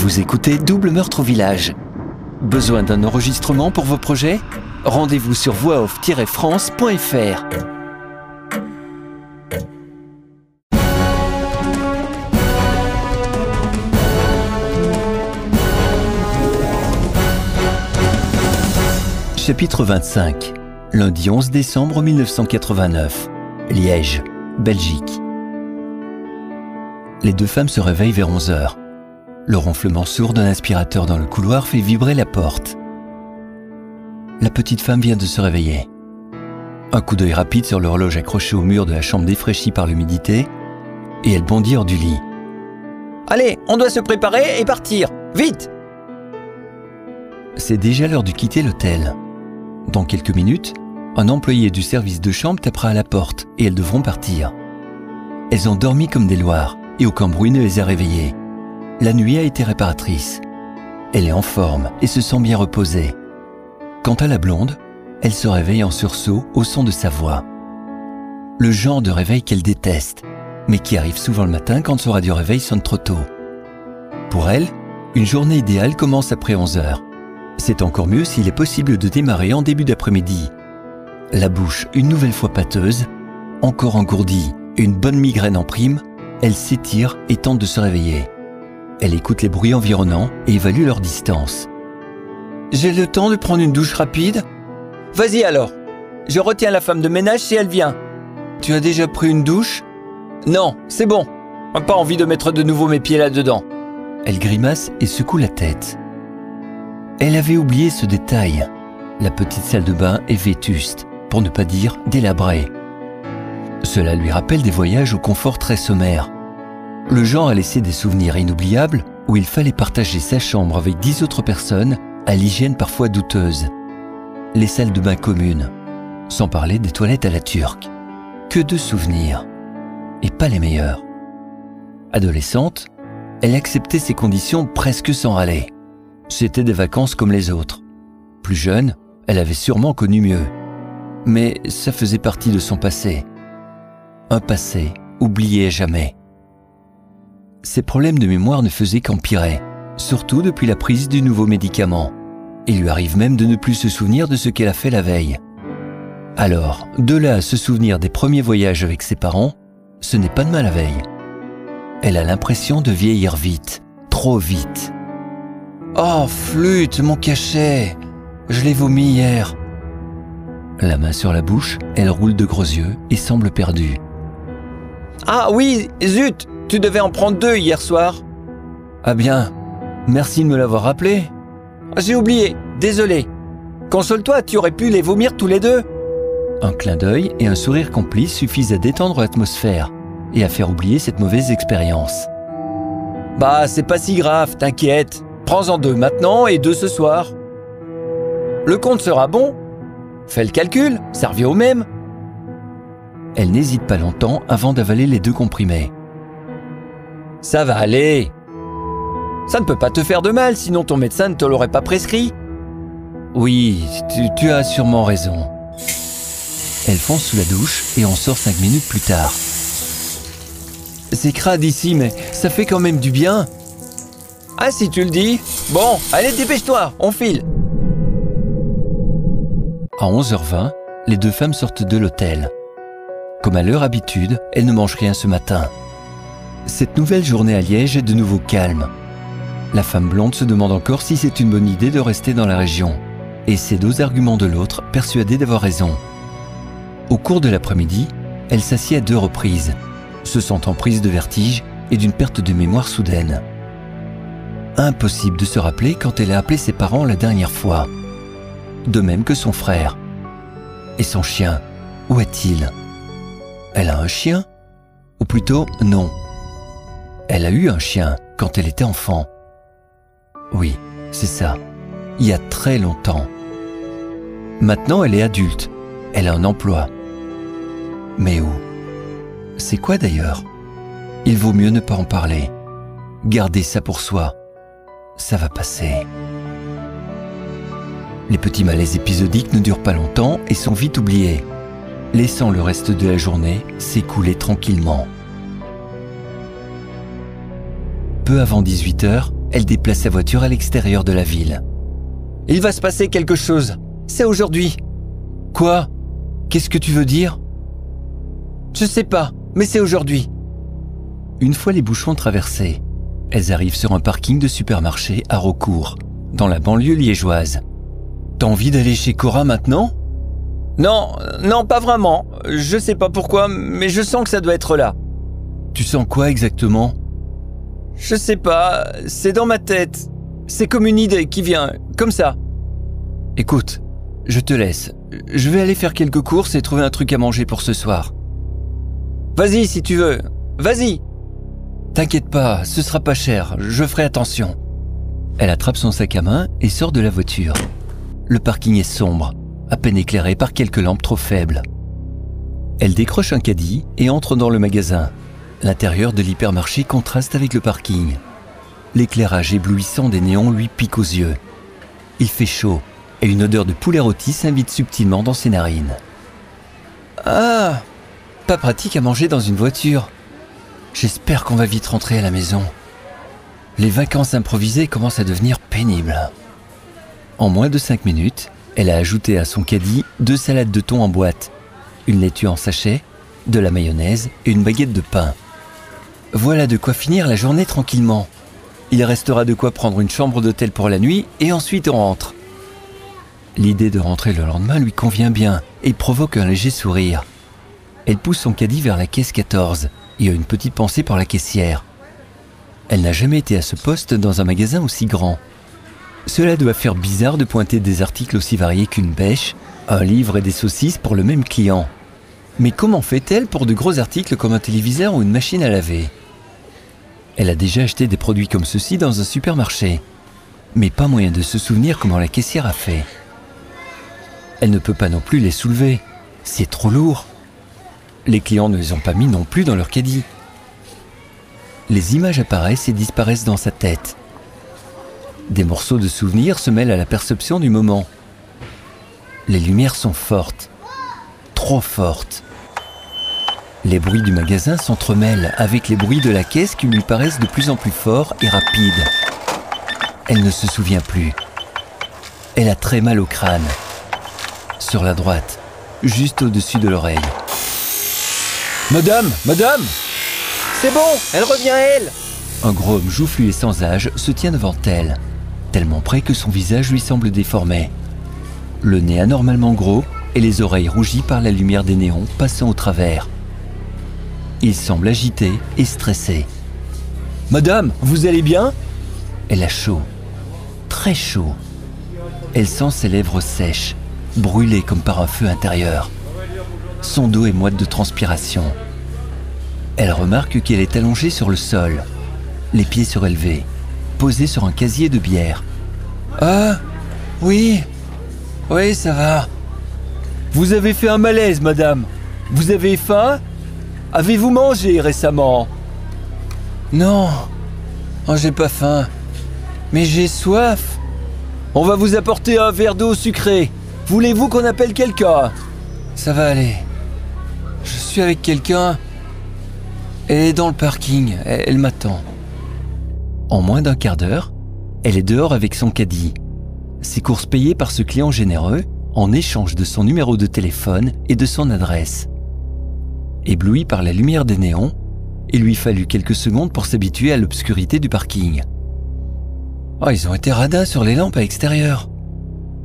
Vous écoutez Double Meurtre au Village. Besoin d'un enregistrement pour vos projets? Rendez-vous sur voixoff-france.fr. Chapitre 25 Lundi 11 décembre 1989 Liège, Belgique Les deux femmes se réveillent vers 11 heures. Le ronflement sourd d'un aspirateur dans le couloir fait vibrer la porte. La petite femme vient de se réveiller. Un coup d'œil rapide sur l'horloge accrochée au mur de la chambre défraîchie par l'humidité, et elle bondit hors du lit. Allez, on doit se préparer et partir. Vite C'est déjà l'heure de quitter l'hôtel. Dans quelques minutes, un employé du service de chambre tapera à la porte et elles devront partir. Elles ont dormi comme des loirs et aucun bruit ne les a réveillées. La nuit a été réparatrice. Elle est en forme et se sent bien reposée. Quant à la blonde, elle se réveille en sursaut au son de sa voix. Le genre de réveil qu'elle déteste, mais qui arrive souvent le matin quand son radio réveil sonne trop tôt. Pour elle, une journée idéale commence après 11 heures. C'est encore mieux s'il est possible de démarrer en début d'après-midi. La bouche une nouvelle fois pâteuse, encore engourdie, une bonne migraine en prime, elle s'étire et tente de se réveiller. Elle écoute les bruits environnants et évalue leur distance. J'ai le temps de prendre une douche rapide? Vas-y alors. Je retiens la femme de ménage si elle vient. Tu as déjà pris une douche? Non, c'est bon. Pas envie de mettre de nouveau mes pieds là-dedans. Elle grimace et secoue la tête. Elle avait oublié ce détail. La petite salle de bain est vétuste, pour ne pas dire délabrée. Cela lui rappelle des voyages au confort très sommaire. Le genre a laissé des souvenirs inoubliables où il fallait partager sa chambre avec dix autres personnes à l'hygiène parfois douteuse. Les salles de bain communes, sans parler des toilettes à la turque. Que de souvenirs, et pas les meilleurs. Adolescente, elle acceptait ces conditions presque sans râler. C'était des vacances comme les autres. Plus jeune, elle avait sûrement connu mieux. Mais ça faisait partie de son passé. Un passé oublié jamais ses problèmes de mémoire ne faisaient qu'empirer, surtout depuis la prise du nouveau médicament. Il lui arrive même de ne plus se souvenir de ce qu'elle a fait la veille. Alors, de là à se souvenir des premiers voyages avec ses parents, ce n'est pas de mal la veille. Elle a l'impression de vieillir vite, trop vite. Oh, flûte, mon cachet Je l'ai vomi hier. La main sur la bouche, elle roule de gros yeux et semble perdue. Ah oui, zut tu devais en prendre deux hier soir. Ah bien, merci de me l'avoir rappelé. J'ai oublié, désolé. Console-toi, tu aurais pu les vomir tous les deux. Un clin d'œil et un sourire complice suffisent à détendre l'atmosphère et à faire oublier cette mauvaise expérience. Bah, c'est pas si grave, t'inquiète. Prends-en deux maintenant et deux ce soir. Le compte sera bon. Fais le calcul, ça revient au même. Elle n'hésite pas longtemps avant d'avaler les deux comprimés. Ça va aller. Ça ne peut pas te faire de mal, sinon ton médecin ne te l'aurait pas prescrit. Oui, tu, as sûrement raison. Elle fonce sous la douche et en sort cinq minutes plus tard. C'est crade ici, mais ça fait quand même du bien. Ah, si tu le dis. Bon, allez, dépêche-toi, on file. À 11h20, les deux femmes sortent de l'hôtel. Comme à leur habitude, elles ne mangent rien ce matin. Cette nouvelle journée à Liège est de nouveau calme. La femme blonde se demande encore si c'est une bonne idée de rester dans la région, et ses deux arguments de l'autre, persuadée d'avoir raison. Au cours de l'après-midi, elle s'assied à deux reprises, se sentant prise de vertige et d'une perte de mémoire soudaine. Impossible de se rappeler quand elle a appelé ses parents la dernière fois. De même que son frère. Et son chien, où est-il? Elle a un chien? Ou plutôt, non. Elle a eu un chien quand elle était enfant. Oui, c'est ça. Il y a très longtemps. Maintenant, elle est adulte. Elle a un emploi. Mais où? C'est quoi d'ailleurs? Il vaut mieux ne pas en parler. Garder ça pour soi. Ça va passer. Les petits malaises épisodiques ne durent pas longtemps et sont vite oubliés, laissant le reste de la journée s'écouler tranquillement. Peu avant 18 heures, elle déplace sa voiture à l'extérieur de la ville. Il va se passer quelque chose. C'est aujourd'hui. Quoi? Qu'est-ce que tu veux dire? Je sais pas, mais c'est aujourd'hui. Une fois les bouchons traversés, elles arrivent sur un parking de supermarché à Rocourt, dans la banlieue liégeoise. T'as envie d'aller chez Cora maintenant? Non, non, pas vraiment. Je sais pas pourquoi, mais je sens que ça doit être là. Tu sens quoi exactement? Je sais pas, c'est dans ma tête. C'est comme une idée qui vient, comme ça. Écoute, je te laisse. Je vais aller faire quelques courses et trouver un truc à manger pour ce soir. Vas-y si tu veux. Vas-y. T'inquiète pas, ce sera pas cher, je ferai attention. Elle attrape son sac à main et sort de la voiture. Le parking est sombre, à peine éclairé par quelques lampes trop faibles. Elle décroche un caddie et entre dans le magasin. L'intérieur de l'hypermarché contraste avec le parking. L'éclairage éblouissant des néons lui pique aux yeux. Il fait chaud et une odeur de poulet rôti s'invite subtilement dans ses narines. Ah Pas pratique à manger dans une voiture. J'espère qu'on va vite rentrer à la maison. Les vacances improvisées commencent à devenir pénibles. En moins de 5 minutes, elle a ajouté à son caddie deux salades de thon en boîte, une laitue en sachet, de la mayonnaise et une baguette de pain. Voilà de quoi finir la journée tranquillement. Il restera de quoi prendre une chambre d'hôtel pour la nuit et ensuite on rentre. L'idée de rentrer le lendemain lui convient bien et provoque un léger sourire. Elle pousse son caddie vers la caisse 14 et a une petite pensée pour la caissière. Elle n'a jamais été à ce poste dans un magasin aussi grand. Cela doit faire bizarre de pointer des articles aussi variés qu'une bêche, un livre et des saucisses pour le même client. Mais comment fait-elle pour de gros articles comme un téléviseur ou une machine à laver? Elle a déjà acheté des produits comme ceux-ci dans un supermarché, mais pas moyen de se souvenir comment la caissière a fait. Elle ne peut pas non plus les soulever, c'est trop lourd. Les clients ne les ont pas mis non plus dans leur caddie. Les images apparaissent et disparaissent dans sa tête. Des morceaux de souvenirs se mêlent à la perception du moment. Les lumières sont fortes, trop fortes. Les bruits du magasin s'entremêlent avec les bruits de la caisse qui lui paraissent de plus en plus forts et rapides. Elle ne se souvient plus. Elle a très mal au crâne. Sur la droite, juste au-dessus de l'oreille. Madame, madame C'est bon, elle revient elle Un gros homme joufflu et sans âge se tient devant elle tellement près que son visage lui semble déformé. Le nez anormalement gros et les oreilles rougies par la lumière des néons passant au travers. Il semble agité et stressé. Madame, vous allez bien? Elle a chaud, très chaud. Elle sent ses lèvres sèches, brûlées comme par un feu intérieur. Son dos est moite de transpiration. Elle remarque qu'elle est allongée sur le sol, les pieds surélevés posé sur un casier de bière. Ah, oui, oui, ça va. Vous avez fait un malaise, madame. Vous avez faim? Avez-vous mangé récemment? Non, oh, j'ai pas faim. Mais j'ai soif. On va vous apporter un verre d'eau sucrée. Voulez-vous qu'on appelle quelqu'un? Ça va aller. Je suis avec quelqu'un. Elle est dans le parking. elle m'attend. En moins d'un quart d'heure, elle est dehors avec son caddie. Ses courses payées par ce client généreux en échange de son numéro de téléphone et de son adresse. Ébloui par la lumière des néons, il lui fallut quelques secondes pour s'habituer à l'obscurité du parking. Oh, ils ont été radins sur les lampes à l'extérieur.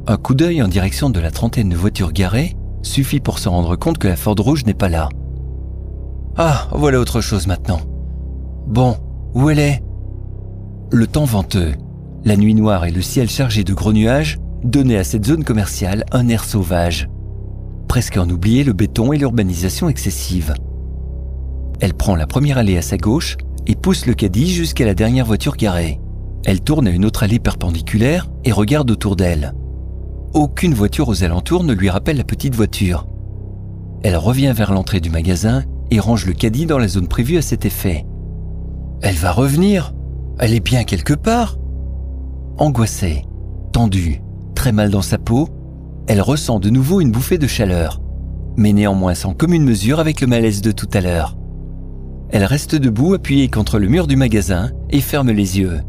Un coup d'œil en direction de la trentaine de voitures garées suffit pour se rendre compte que la Ford Rouge n'est pas là. Ah, voilà autre chose maintenant. Bon, où elle est? Le temps venteux, la nuit noire et le ciel chargé de gros nuages donnaient à cette zone commerciale un air sauvage. Presque en oublier le béton et l'urbanisation excessive. Elle prend la première allée à sa gauche et pousse le caddie jusqu'à la dernière voiture garée. Elle tourne à une autre allée perpendiculaire et regarde autour d'elle. Aucune voiture aux alentours ne lui rappelle la petite voiture. Elle revient vers l'entrée du magasin et range le caddie dans la zone prévue à cet effet. Elle va revenir, elle est bien quelque part. Angoissée, tendue, très mal dans sa peau, elle ressent de nouveau une bouffée de chaleur, mais néanmoins sans commune mesure avec le malaise de tout à l'heure. Elle reste debout appuyée contre le mur du magasin et ferme les yeux.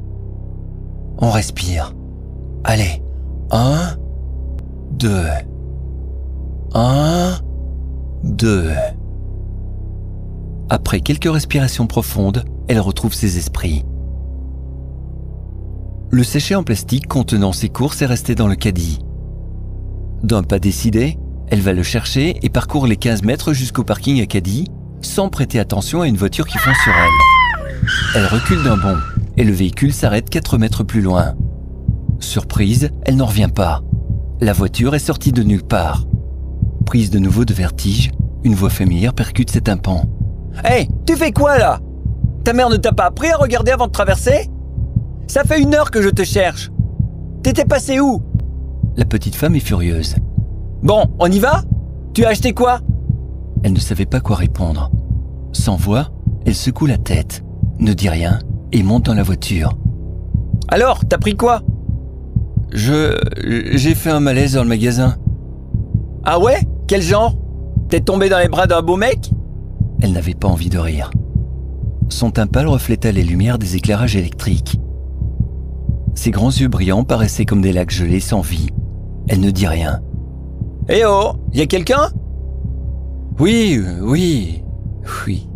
On respire. Allez, un, deux. Un, deux. Après quelques respirations profondes, elle retrouve ses esprits. Le séché en plastique contenant ses courses est resté dans le caddie. D'un pas décidé, elle va le chercher et parcourt les 15 mètres jusqu'au parking à caddie sans prêter attention à une voiture qui fonce sur elle. Elle recule d'un bond et le véhicule s'arrête 4 mètres plus loin. Surprise, elle n'en revient pas. La voiture est sortie de nulle part. Prise de nouveau de vertige, une voix familière percute ses tympans. Hé, hey, tu fais quoi là? Ta mère ne t'a pas appris à regarder avant de traverser? Ça fait une heure que je te cherche. T'étais passé où? La petite femme est furieuse. Bon, on y va? Tu as acheté quoi? Elle ne savait pas quoi répondre. Sans voix, elle secoue la tête, ne dit rien et monte dans la voiture. Alors, t'as pris quoi? Je. J'ai fait un malaise dans le magasin. Ah ouais? Quel genre? T'es tombé dans les bras d'un beau mec? Elle n'avait pas envie de rire. Son tympale refléta les lumières des éclairages électriques. Ses grands yeux brillants paraissaient comme des lacs gelés sans vie. Elle ne dit rien. Eh oh Y a quelqu'un? Oui, oui, oui.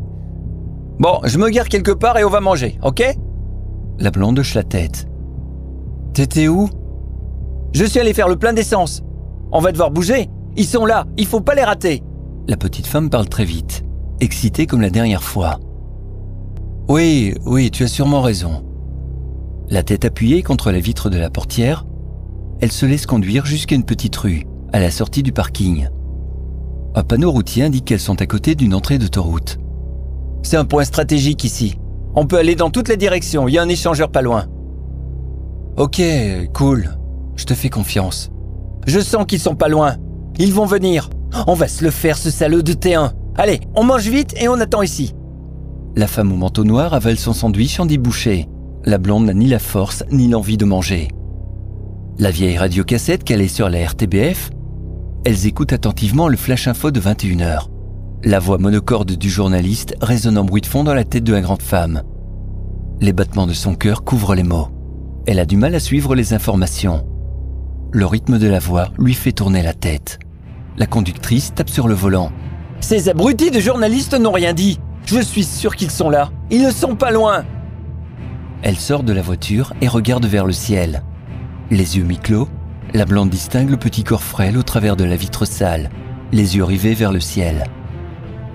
Bon, je me gare quelque part et on va manger, ok? La blonde hoche la tête. T'étais où? Je suis allé faire le plein d'essence. On va devoir bouger. Ils sont là, il faut pas les rater. La petite femme parle très vite, excitée comme la dernière fois. Oui, oui, tu as sûrement raison. La tête appuyée contre la vitre de la portière, elle se laisse conduire jusqu'à une petite rue, à la sortie du parking. Un panneau routier indique qu'elles sont à côté d'une entrée d'autoroute. C'est un point stratégique ici. On peut aller dans toutes les directions, il y a un échangeur pas loin. Ok, cool. Je te fais confiance. Je sens qu'ils sont pas loin. Ils vont venir. On va se le faire, ce salaud de T1. Allez, on mange vite et on attend ici. La femme au manteau noir avale son sandwich en débouché. La blonde n'a ni la force ni l'envie de manger. La vieille radiocassette calée sur la RTBF, elles écoutent attentivement le flash info de 21h. La voix monocorde du journaliste résonne en bruit de fond dans la tête de la grande femme. Les battements de son cœur couvrent les mots. Elle a du mal à suivre les informations. Le rythme de la voix lui fait tourner la tête. La conductrice tape sur le volant. Ces abrutis de journalistes n'ont rien dit. Je suis sûr qu'ils sont là. Ils ne sont pas loin. Elle sort de la voiture et regarde vers le ciel. Les yeux mi-clos, la blonde distingue le petit corps frêle au travers de la vitre sale, les yeux rivés vers le ciel.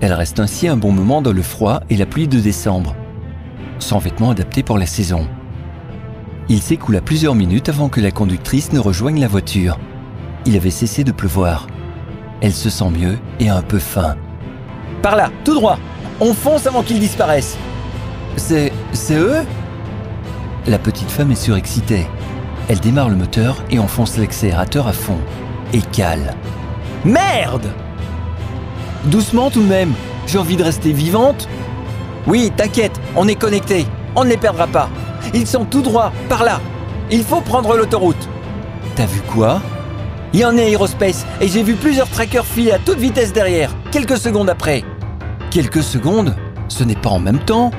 Elle reste ainsi un bon moment dans le froid et la pluie de décembre, sans vêtements adaptés pour la saison. Il s'écoula plusieurs minutes avant que la conductrice ne rejoigne la voiture. Il avait cessé de pleuvoir. Elle se sent mieux et un peu faim. Par là, tout droit. On fonce avant qu'ils disparaissent. C'est. c'est eux? La petite femme est surexcitée. Elle démarre le moteur et enfonce l'accélérateur à fond. Et cale. Merde Doucement tout de même. J'ai envie de rester vivante. Oui, t'inquiète, on est connectés. On ne les perdra pas. Ils sont tout droits, par là. Il faut prendre l'autoroute. T'as vu quoi? Il y en a aérospace et j'ai vu plusieurs trackers filer à toute vitesse derrière, quelques secondes après. Quelques secondes Ce n'est pas en même temps.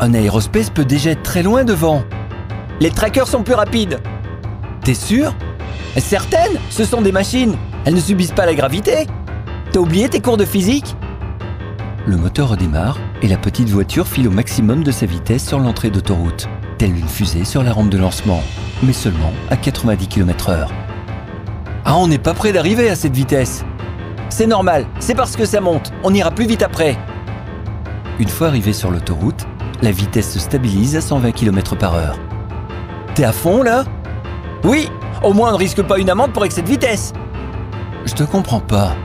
Un aérospace peut déjà être très loin devant. Les trackers sont plus rapides. T'es sûr? Certaines Ce sont des machines. Elles ne subissent pas la gravité. T'as oublié tes cours de physique? Le moteur redémarre et la petite voiture file au maximum de sa vitesse sur l'entrée d'autoroute, telle une fusée sur la rampe de lancement, mais seulement à 90 km/h. Ah, on n'est pas près d'arriver à cette vitesse. C'est normal, c'est parce que ça monte, on ira plus vite après. Une fois arrivé sur l'autoroute, la vitesse se stabilise à 120 km par heure. T'es à fond là? Oui, au moins on ne risque pas une amende pour excès de vitesse. Je te comprends pas.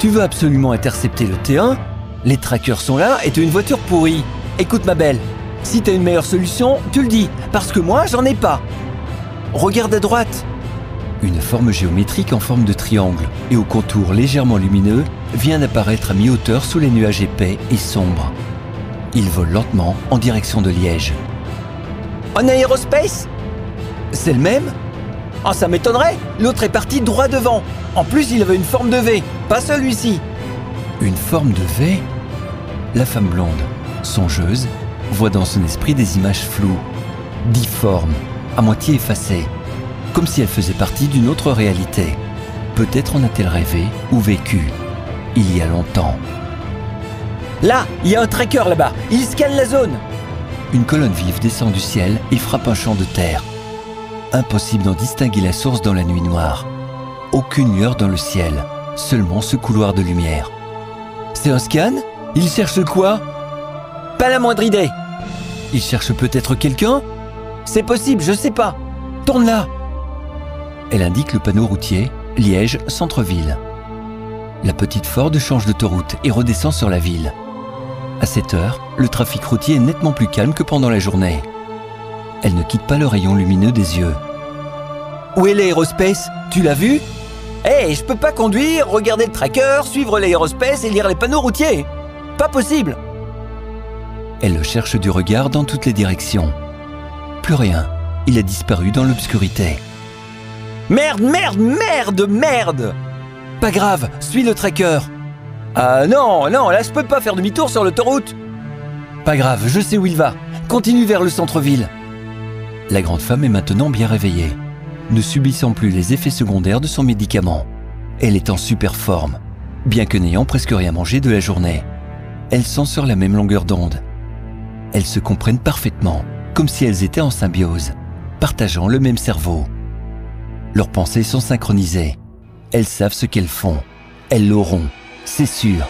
Tu veux absolument intercepter le T1 Les trackers sont là et t'as une voiture pourrie. Écoute ma belle, si t'as une meilleure solution, tu le dis, parce que moi j'en ai pas. Regarde à droite. Une forme géométrique en forme de triangle et au contour légèrement lumineux vient d'apparaître à mi-hauteur sous les nuages épais et sombres. Il vole lentement en direction de Liège. Un aérospace? C'est le même? Ah, ça m'étonnerait L'autre est parti droit devant. En plus, il avait une forme de V, pas celui-ci. Une forme de V? La femme blonde, Songeuse, voit dans son esprit des images floues, difformes, à moitié effacées, comme si elles faisaient partie d'une autre réalité. Peut-être en a-t-elle rêvé ou vécu, il y a longtemps. Là, il y a un tracker là-bas. Il scanne la zone. Une colonne vive descend du ciel et frappe un champ de terre. Impossible d'en distinguer la source dans la nuit noire. Aucune lueur dans le ciel, seulement ce couloir de lumière. C'est un scan? Il cherche quoi? Pas la moindre idée. Il cherche peut-être quelqu'un? C'est possible, je sais pas. Tourne là. Elle indique le panneau routier Liège, centre-ville. La petite Ford change d'autoroute et redescend sur la ville. À cette heure, le trafic routier est nettement plus calme que pendant la journée. Elle ne quitte pas le rayon lumineux des yeux. Où est l'aérospace? Tu l'as vu? Hé, je peux pas conduire, regarder le tracker, suivre l'aérospace et lire les panneaux routiers. Pas possible. Elle le cherche du regard dans toutes les directions. Plus rien. Il a disparu dans l'obscurité. Merde, merde, merde, merde Pas grave, suis le tracker. Ah non, non, là je peux pas faire demi-tour sur l'autoroute. Pas grave, je sais où il va. Continue vers le centre-ville. La grande femme est maintenant bien réveillée, ne subissant plus les effets secondaires de son médicament. Elle est en super forme, bien que n'ayant presque rien mangé de la journée. Elles sont sur la même longueur d'onde. Elles se comprennent parfaitement, comme si elles étaient en symbiose, partageant le même cerveau. Leurs pensées sont synchronisées. Elles savent ce qu'elles font. Elles l'auront c'est sûr.